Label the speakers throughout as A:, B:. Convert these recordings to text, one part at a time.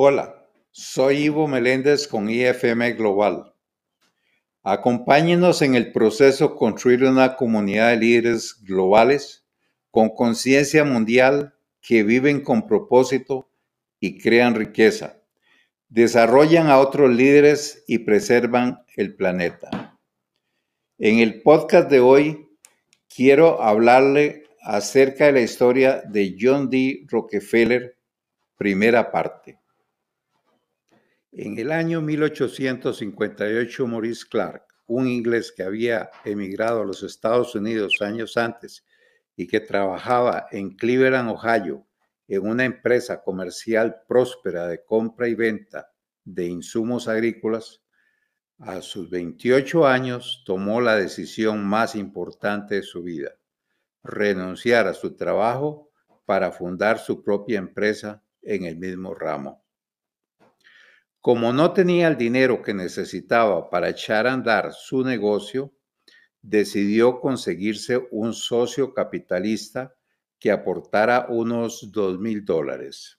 A: Hola, soy Ivo Meléndez con IFM Global. Acompáñenos en el proceso de construir una comunidad de líderes globales con conciencia mundial que viven con propósito y crean riqueza, desarrollan a otros líderes y preservan el planeta. En el podcast de hoy quiero hablarle acerca de la historia de John D. Rockefeller, primera parte. En el año 1858, Maurice Clark, un inglés que había emigrado a los Estados Unidos años antes y que trabajaba en Cleveland, Ohio, en una empresa comercial próspera de compra y venta de insumos agrícolas, a sus 28 años tomó la decisión más importante de su vida, renunciar a su trabajo para fundar su propia empresa en el mismo ramo. Como no tenía el dinero que necesitaba para echar a andar su negocio, decidió conseguirse un socio capitalista que aportara unos dos mil dólares.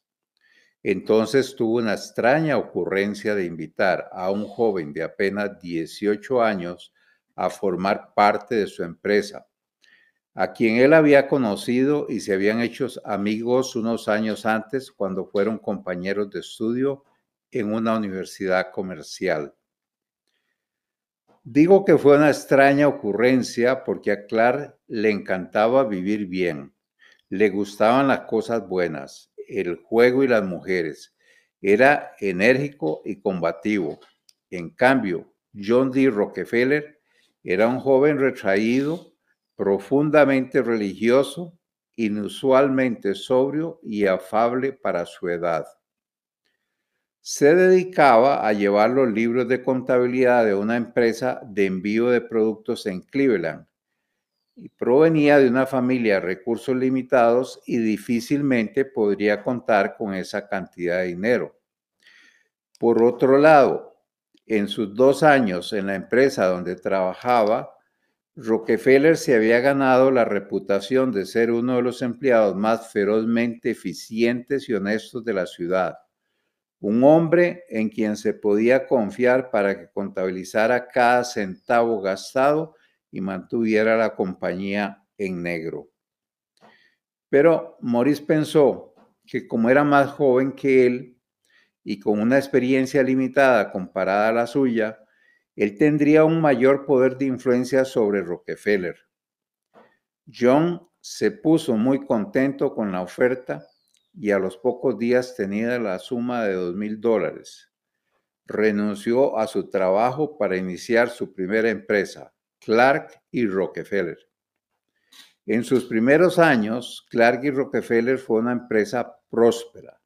A: Entonces tuvo una extraña ocurrencia de invitar a un joven de apenas 18 años a formar parte de su empresa, a quien él había conocido y se habían hecho amigos unos años antes cuando fueron compañeros de estudio en una universidad comercial. Digo que fue una extraña ocurrencia porque a Clark le encantaba vivir bien, le gustaban las cosas buenas, el juego y las mujeres, era enérgico y combativo. En cambio, John D. Rockefeller era un joven retraído, profundamente religioso, inusualmente sobrio y afable para su edad se dedicaba a llevar los libros de contabilidad de una empresa de envío de productos en Cleveland y provenía de una familia de recursos limitados y difícilmente podría contar con esa cantidad de dinero. Por otro lado, en sus dos años en la empresa donde trabajaba, Rockefeller se había ganado la reputación de ser uno de los empleados más ferozmente eficientes y honestos de la ciudad un hombre en quien se podía confiar para que contabilizara cada centavo gastado y mantuviera la compañía en negro. Pero Morris pensó que como era más joven que él y con una experiencia limitada comparada a la suya, él tendría un mayor poder de influencia sobre Rockefeller. John se puso muy contento con la oferta y a los pocos días tenía la suma de dos mil dólares. Renunció a su trabajo para iniciar su primera empresa, Clark y Rockefeller. En sus primeros años, Clark y Rockefeller fue una empresa próspera.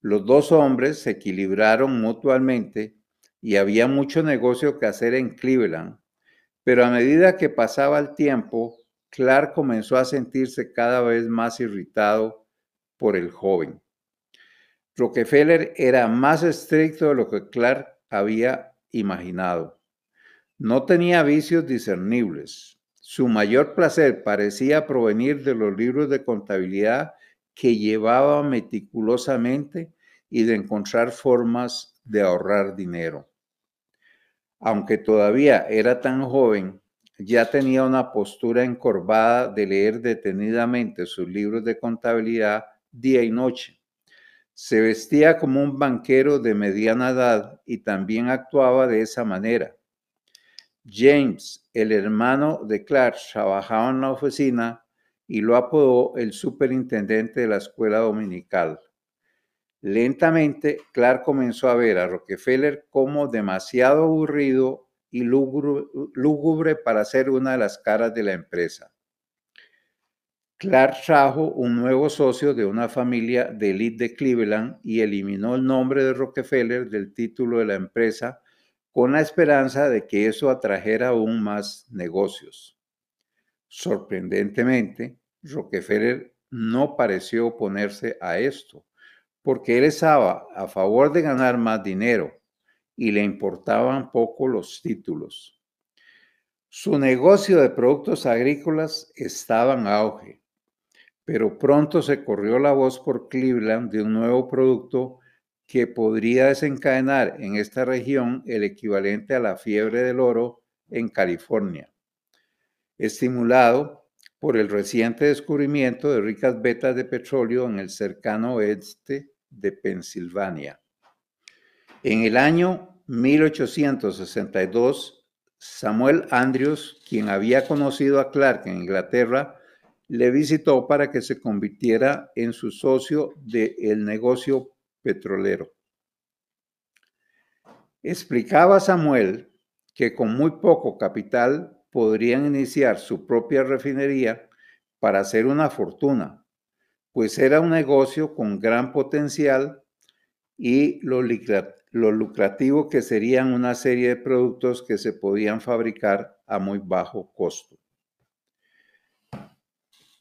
A: Los dos hombres se equilibraron mutuamente y había mucho negocio que hacer en Cleveland, pero a medida que pasaba el tiempo, Clark comenzó a sentirse cada vez más irritado por el joven. Rockefeller era más estricto de lo que Clark había imaginado. No tenía vicios discernibles. Su mayor placer parecía provenir de los libros de contabilidad que llevaba meticulosamente y de encontrar formas de ahorrar dinero. Aunque todavía era tan joven, ya tenía una postura encorvada de leer detenidamente sus libros de contabilidad día y noche. Se vestía como un banquero de mediana edad y también actuaba de esa manera. James, el hermano de Clark, trabajaba en la oficina y lo apodó el superintendente de la escuela dominical. Lentamente, Clark comenzó a ver a Rockefeller como demasiado aburrido y lúgubre para ser una de las caras de la empresa. Clark trajo un nuevo socio de una familia de élite de Cleveland y eliminó el nombre de Rockefeller del título de la empresa con la esperanza de que eso atrajera aún más negocios. Sorprendentemente, Rockefeller no pareció oponerse a esto, porque él estaba a favor de ganar más dinero y le importaban poco los títulos. Su negocio de productos agrícolas estaba en auge pero pronto se corrió la voz por Cleveland de un nuevo producto que podría desencadenar en esta región el equivalente a la fiebre del oro en California, estimulado por el reciente descubrimiento de ricas vetas de petróleo en el cercano oeste de Pensilvania. En el año 1862, Samuel Andrews, quien había conocido a Clark en Inglaterra, le visitó para que se convirtiera en su socio del negocio petrolero. Explicaba Samuel que con muy poco capital podrían iniciar su propia refinería para hacer una fortuna, pues era un negocio con gran potencial y lo, lucrativo que serían una serie de productos que se podían fabricar a muy bajo costo.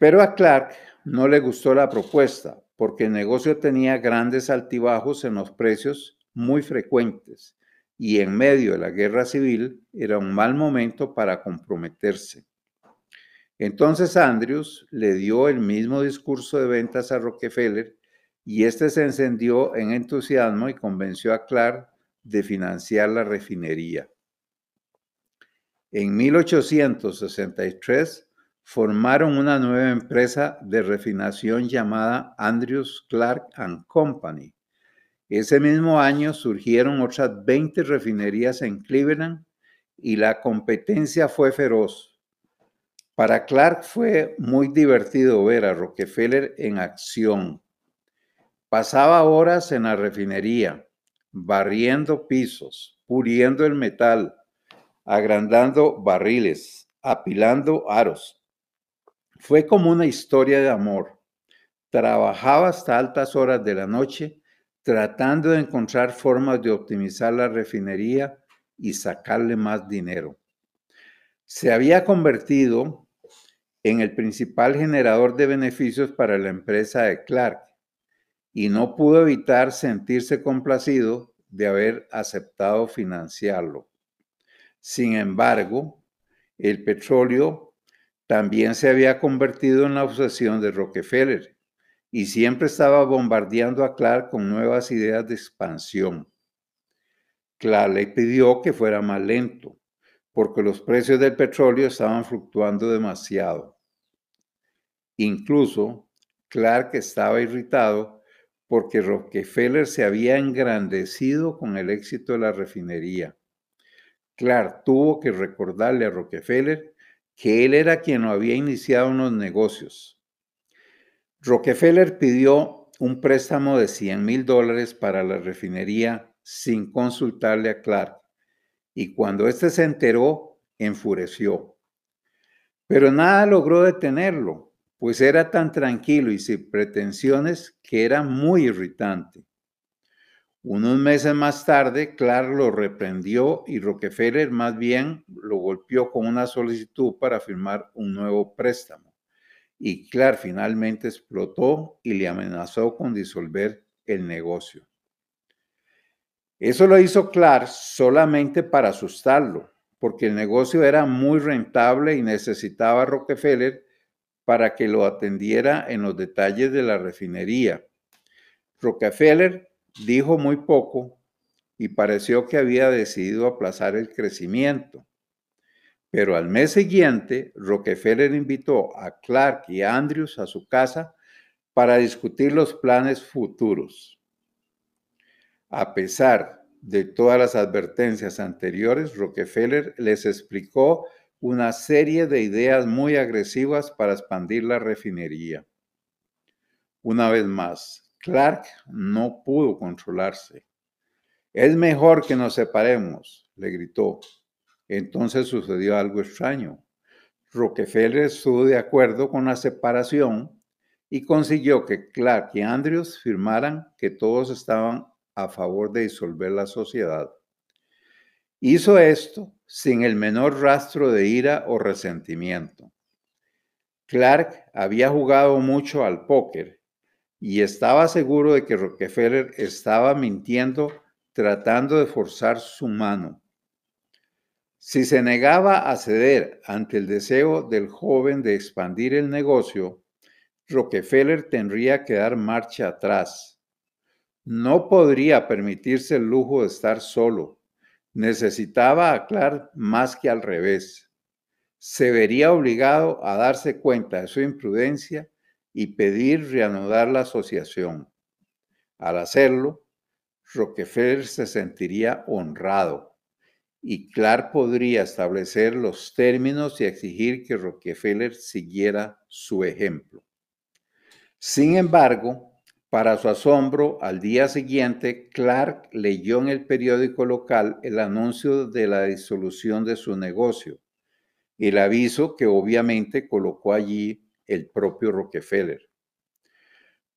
A: Pero a Clark no le gustó la propuesta porque el negocio tenía grandes altibajos en los precios muy frecuentes y en medio de la guerra civil era un mal momento para comprometerse. Entonces Andrews le dio el mismo discurso de ventas a Rockefeller y este se encendió en entusiasmo y convenció a Clark de financiar la refinería. En 1863 formaron una nueva empresa de refinación llamada Andrews Clark and Company. Ese mismo año surgieron otras 20 refinerías en Cleveland y la competencia fue feroz. Para Clark fue muy divertido ver a Rockefeller en acción. Pasaba horas en la refinería, barriendo pisos, puliendo el metal, agrandando barriles, apilando aros, fue como una historia de amor. Trabajaba hasta altas horas de la noche tratando de encontrar formas de optimizar la refinería y sacarle más dinero. Se había convertido en el principal generador de beneficios para la empresa de Clark y no pudo evitar sentirse complacido de haber aceptado financiarlo. Sin embargo, el petróleo también se había convertido en la obsesión de Rockefeller y siempre estaba bombardeando a Clark con nuevas ideas de expansión. Clark le pidió que fuera más lento, porque los precios del petróleo estaban fluctuando demasiado. Incluso Clark estaba irritado porque Rockefeller se había engrandecido con el éxito de la refinería. Clark tuvo que recordarle a Rockefeller que él era quien lo había iniciado en los negocios. Rockefeller pidió un préstamo de 100 mil dólares para la refinería sin consultarle a Clark y cuando éste se enteró, enfureció. Pero nada logró detenerlo, pues era tan tranquilo y sin pretensiones que era muy irritante. Unos meses más tarde, Clark lo reprendió y Rockefeller más bien lo golpeó con una solicitud para firmar un nuevo préstamo. Y Clark finalmente explotó y le amenazó con disolver el negocio. Eso lo hizo Clark solamente para asustarlo, porque el negocio era muy rentable y necesitaba a Rockefeller para que lo atendiera en los detalles de la refinería. Rockefeller dijo muy poco y pareció que había decidido aplazar el crecimiento. Pero al mes siguiente, Rockefeller invitó a Clark y Andrews a su casa para discutir los planes futuros. A pesar de todas las advertencias anteriores, Rockefeller les explicó una serie de ideas muy agresivas para expandir la refinería. Una vez más, Clark no pudo controlarse. Es mejor que nos separemos, le gritó. Entonces sucedió algo extraño. Rockefeller estuvo de acuerdo con la separación y consiguió que Clark y Andrews firmaran que todos estaban a favor de disolver la sociedad. Hizo esto sin el menor rastro de ira o resentimiento. Clark había jugado mucho al póker y estaba seguro de que Rockefeller estaba mintiendo tratando de forzar su mano. Si se negaba a ceder ante el deseo del joven de expandir el negocio, Rockefeller tendría que dar marcha atrás. No podría permitirse el lujo de estar solo. Necesitaba a Clark más que al revés. Se vería obligado a darse cuenta de su imprudencia y pedir reanudar la asociación. Al hacerlo, Rockefeller se sentiría honrado y Clark podría establecer los términos y exigir que Rockefeller siguiera su ejemplo. Sin embargo, para su asombro, al día siguiente, Clark leyó en el periódico local el anuncio de la disolución de su negocio, el aviso que obviamente colocó allí el propio Rockefeller.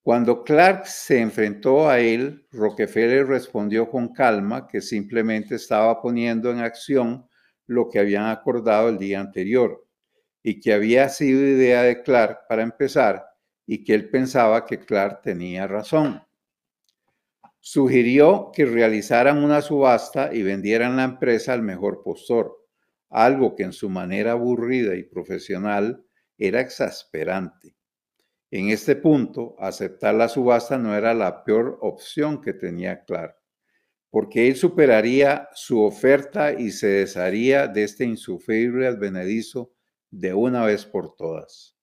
A: Cuando Clark se enfrentó a él, Rockefeller respondió con calma que simplemente estaba poniendo en acción lo que habían acordado el día anterior y que había sido idea de Clark para empezar y que él pensaba que Clark tenía razón. Sugirió que realizaran una subasta y vendieran la empresa al mejor postor, algo que en su manera aburrida y profesional era exasperante. En este punto, aceptar la subasta no era la peor opción que tenía Clark, porque él superaría su oferta y se desharía de este insufrible advenedizo de una vez por todas.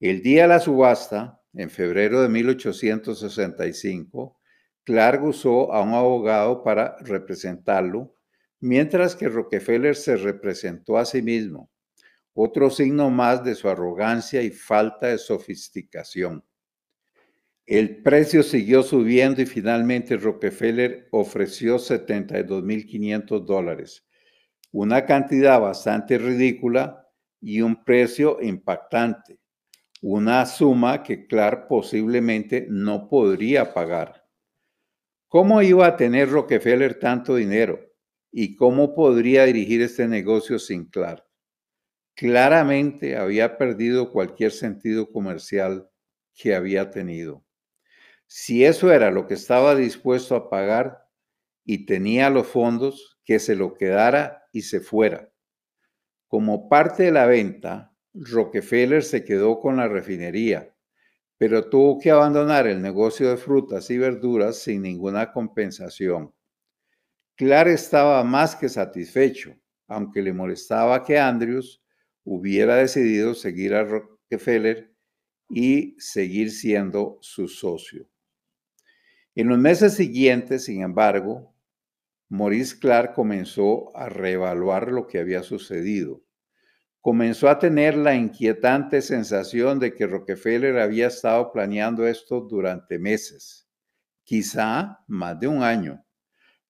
A: El día de la subasta, en febrero de 1865, Clark usó a un abogado para representarlo, mientras que Rockefeller se representó a sí mismo otro signo más de su arrogancia y falta de sofisticación. El precio siguió subiendo y finalmente Rockefeller ofreció 72.500 dólares, una cantidad bastante ridícula y un precio impactante, una suma que Clark posiblemente no podría pagar. ¿Cómo iba a tener Rockefeller tanto dinero? ¿Y cómo podría dirigir este negocio sin Clark? Claramente había perdido cualquier sentido comercial que había tenido. Si eso era lo que estaba dispuesto a pagar y tenía los fondos, que se lo quedara y se fuera. Como parte de la venta, Rockefeller se quedó con la refinería, pero tuvo que abandonar el negocio de frutas y verduras sin ninguna compensación. Clark estaba más que satisfecho, aunque le molestaba que Andrews hubiera decidido seguir a Rockefeller y seguir siendo su socio. En los meses siguientes, sin embargo, Maurice Clark comenzó a reevaluar lo que había sucedido. Comenzó a tener la inquietante sensación de que Rockefeller había estado planeando esto durante meses, quizá más de un año.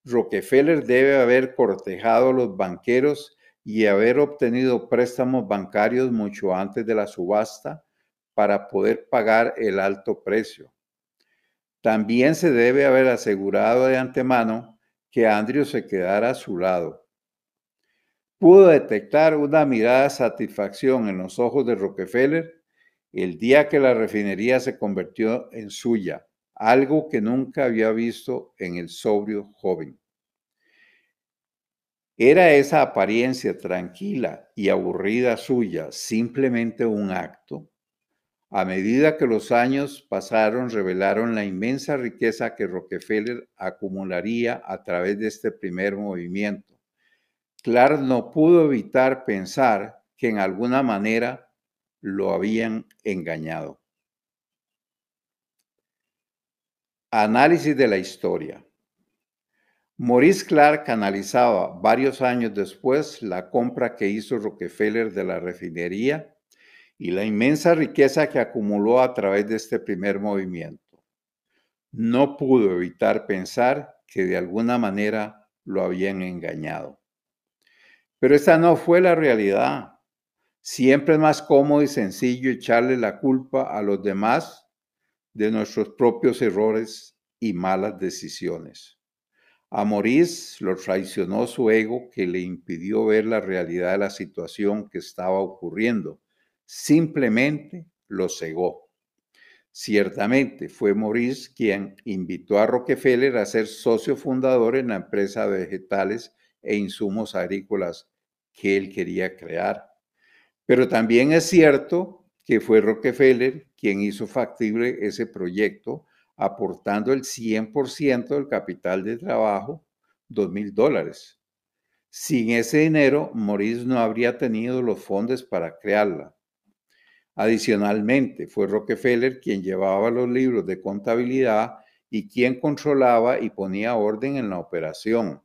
A: Rockefeller debe haber cortejado a los banqueros y haber obtenido préstamos bancarios mucho antes de la subasta para poder pagar el alto precio. También se debe haber asegurado de antemano que Andrew se quedara a su lado. Pudo detectar una mirada de satisfacción en los ojos de Rockefeller el día que la refinería se convirtió en suya, algo que nunca había visto en el sobrio joven. ¿Era esa apariencia tranquila y aburrida suya simplemente un acto? A medida que los años pasaron, revelaron la inmensa riqueza que Rockefeller acumularía a través de este primer movimiento. Clark no pudo evitar pensar que en alguna manera lo habían engañado. Análisis de la historia. Maurice Clark analizaba varios años después la compra que hizo Rockefeller de la refinería y la inmensa riqueza que acumuló a través de este primer movimiento. No pudo evitar pensar que de alguna manera lo habían engañado. Pero esta no fue la realidad. Siempre es más cómodo y sencillo echarle la culpa a los demás de nuestros propios errores y malas decisiones. A Maurice lo traicionó su ego que le impidió ver la realidad de la situación que estaba ocurriendo. Simplemente lo cegó. Ciertamente fue Maurice quien invitó a Rockefeller a ser socio fundador en la empresa de vegetales e insumos agrícolas que él quería crear. Pero también es cierto que fue Rockefeller quien hizo factible ese proyecto aportando el 100% del capital de trabajo, dos mil dólares. Sin ese dinero, Maurice no habría tenido los fondos para crearla. Adicionalmente, fue Rockefeller quien llevaba los libros de contabilidad y quien controlaba y ponía orden en la operación.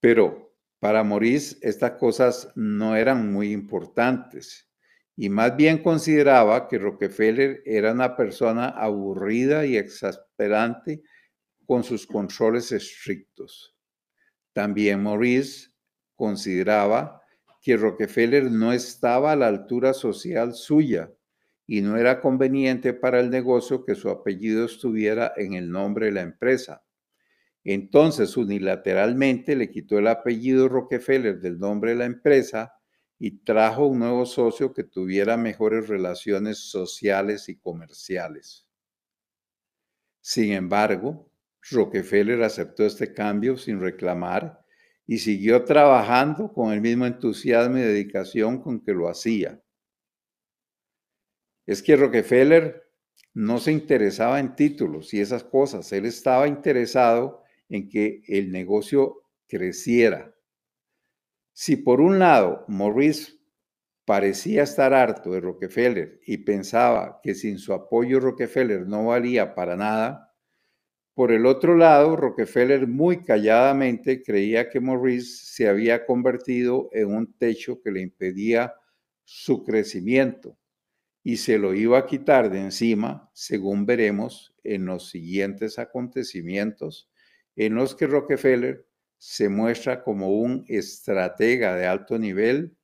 A: Pero para Maurice estas cosas no eran muy importantes y más bien consideraba que Rockefeller era una persona aburrida y exasperante con sus controles estrictos. También Maurice consideraba que Rockefeller no estaba a la altura social suya y no era conveniente para el negocio que su apellido estuviera en el nombre de la empresa. Entonces, unilateralmente le quitó el apellido Rockefeller del nombre de la empresa y trajo un nuevo socio que tuviera mejores relaciones sociales y comerciales. Sin embargo, Rockefeller aceptó este cambio sin reclamar y siguió trabajando con el mismo entusiasmo y dedicación con que lo hacía. Es que Rockefeller no se interesaba en títulos y esas cosas, él estaba interesado en que el negocio creciera. Si por un lado Maurice parecía estar harto de Rockefeller y pensaba que sin su apoyo Rockefeller no valía para nada, por el otro lado, Rockefeller muy calladamente creía que Maurice se había convertido en un techo que le impedía su crecimiento y se lo iba a quitar de encima, según veremos en los siguientes acontecimientos, en los que Rockefeller se muestra como un estratega de alto nivel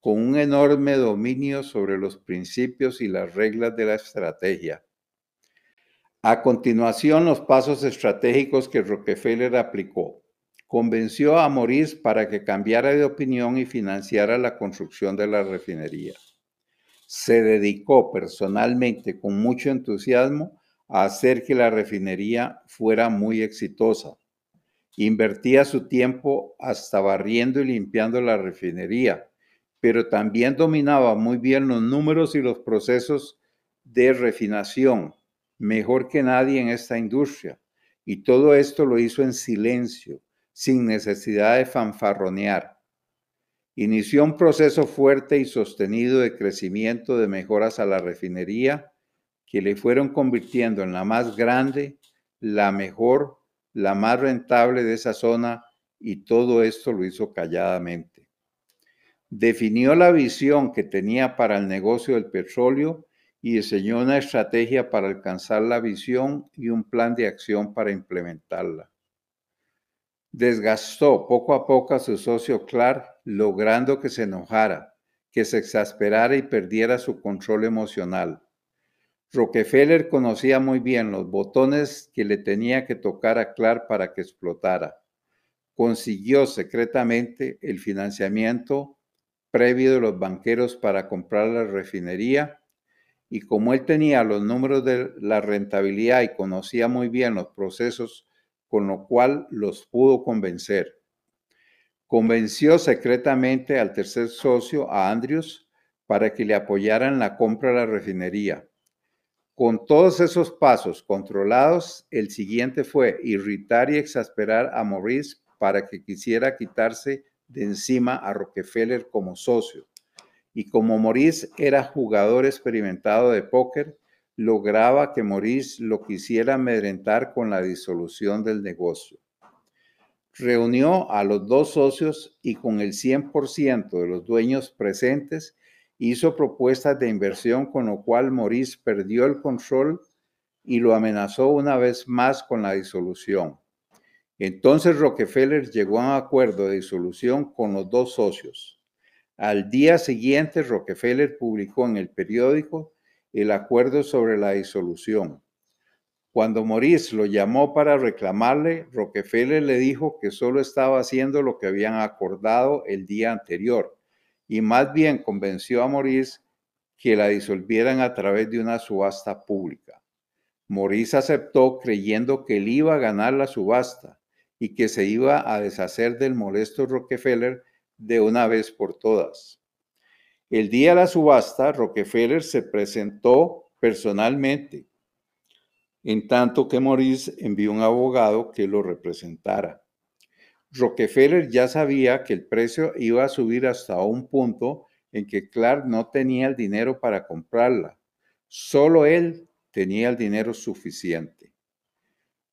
A: con un enorme dominio sobre los principios y las reglas de la estrategia a continuación, los pasos estratégicos que Rockefeller aplicó. Convenció a Maurice para que cambiara de opinión y financiara la construcción de la refinería. Se dedicó personalmente con mucho entusiasmo a hacer que la refinería fuera muy exitosa. Invertía su tiempo hasta barriendo y limpiando la refinería, pero también dominaba muy bien los números y los procesos de refinación, mejor que nadie en esta industria. Y todo esto lo hizo en silencio, sin necesidad de fanfarronear. Inició un proceso fuerte y sostenido de crecimiento de mejoras a la refinería que le fueron convirtiendo en la más grande, la mejor, la más rentable de esa zona y todo esto lo hizo calladamente. Definió la visión que tenía para el negocio del petróleo y diseñó una estrategia para alcanzar la visión y un plan de acción para implementarla. Desgastó poco a poco a su socio Clark, logrando que se enojara, que se exasperara y perdiera su control emocional. Rockefeller conocía muy bien los botones que le tenía que tocar a Clark para que explotara. Consiguió secretamente el financiamiento previo de los banqueros para comprar la refinería y como él tenía los números de la rentabilidad y conocía muy bien los procesos, con lo cual los pudo convencer. Convenció secretamente al tercer socio, a Andrews, para que le apoyara en la compra de la refinería. Con todos esos pasos controlados, el siguiente fue irritar y exasperar a Maurice para que quisiera quitarse de encima a Rockefeller como socio y como Maurice era jugador experimentado de póker, lograba que Maurice lo quisiera amedrentar con la disolución del negocio. Reunió a los dos socios y con el 100% de los dueños presentes hizo propuestas de inversión con lo cual Maurice perdió el control y lo amenazó una vez más con la disolución. Entonces Rockefeller llegó a un acuerdo de disolución con los dos socios. Al día siguiente, Rockefeller publicó en el periódico el acuerdo sobre la disolución. Cuando Maurice lo llamó para reclamarle, Rockefeller le dijo que solo estaba haciendo lo que habían acordado el día anterior y más bien convenció a Maurice que la disolvieran a través de una subasta pública. Maurice aceptó creyendo que él iba a ganar la subasta y que se iba a deshacer del molesto Rockefeller de una vez por todas. El día de la subasta, Rockefeller se presentó personalmente en tanto que Maurice envió un abogado que lo representara. Rockefeller ya sabía que el precio iba a subir hasta un punto en que Clark no tenía el dinero para comprarla. Solo él tenía el dinero suficiente.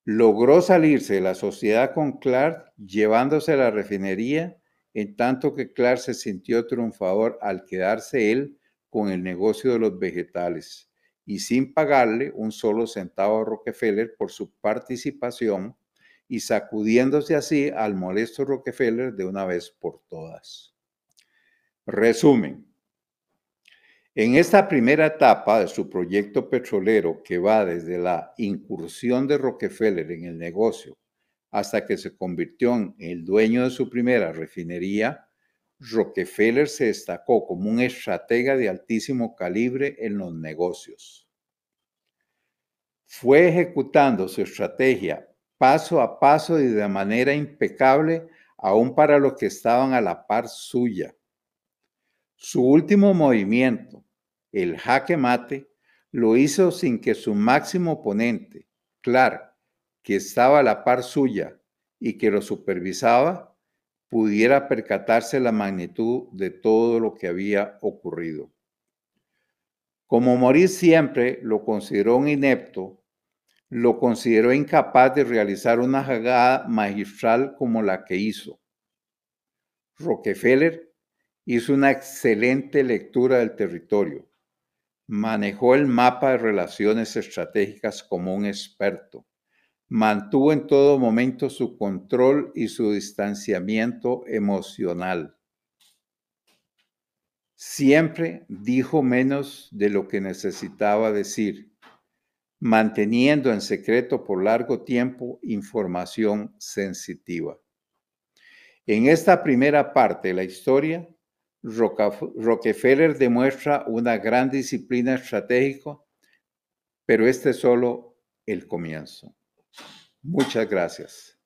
A: Logró salirse de la sociedad con Clark llevándose la refinería, en tanto que Clark se sintió triunfador al quedarse él con el negocio de los vegetales y sin pagarle un solo centavo a Rockefeller por su participación y sacudiéndose así al molesto Rockefeller de una vez por todas. Resumen. En esta primera etapa de su proyecto petrolero que va desde la incursión de Rockefeller en el negocio hasta que se convirtió en el dueño de su primera refinería, Rockefeller se destacó como un estratega de altísimo calibre en los negocios. Fue ejecutando su estrategia paso a paso y de manera impecable, aún para los que estaban a la par suya. Su último movimiento, el jaque mate, lo hizo sin que su máximo oponente, Clark, que estaba a la par suya y que lo supervisaba, pudiera percatarse la magnitud de todo lo que había ocurrido. Como Maurice siempre lo consideró un inepto, lo consideró incapaz de realizar una jugada magistral como la que hizo. Rockefeller Hizo una excelente lectura del territorio. Manejó el mapa de relaciones estratégicas como un experto. Mantuvo en todo momento su control y su distanciamiento emocional. Siempre dijo menos de lo que necesitaba decir, manteniendo en secreto por largo tiempo información sensitiva. En esta primera parte de la historia, Rockefeller demuestra una gran disciplina estratégica, pero este es solo el comienzo. Muchas gracias.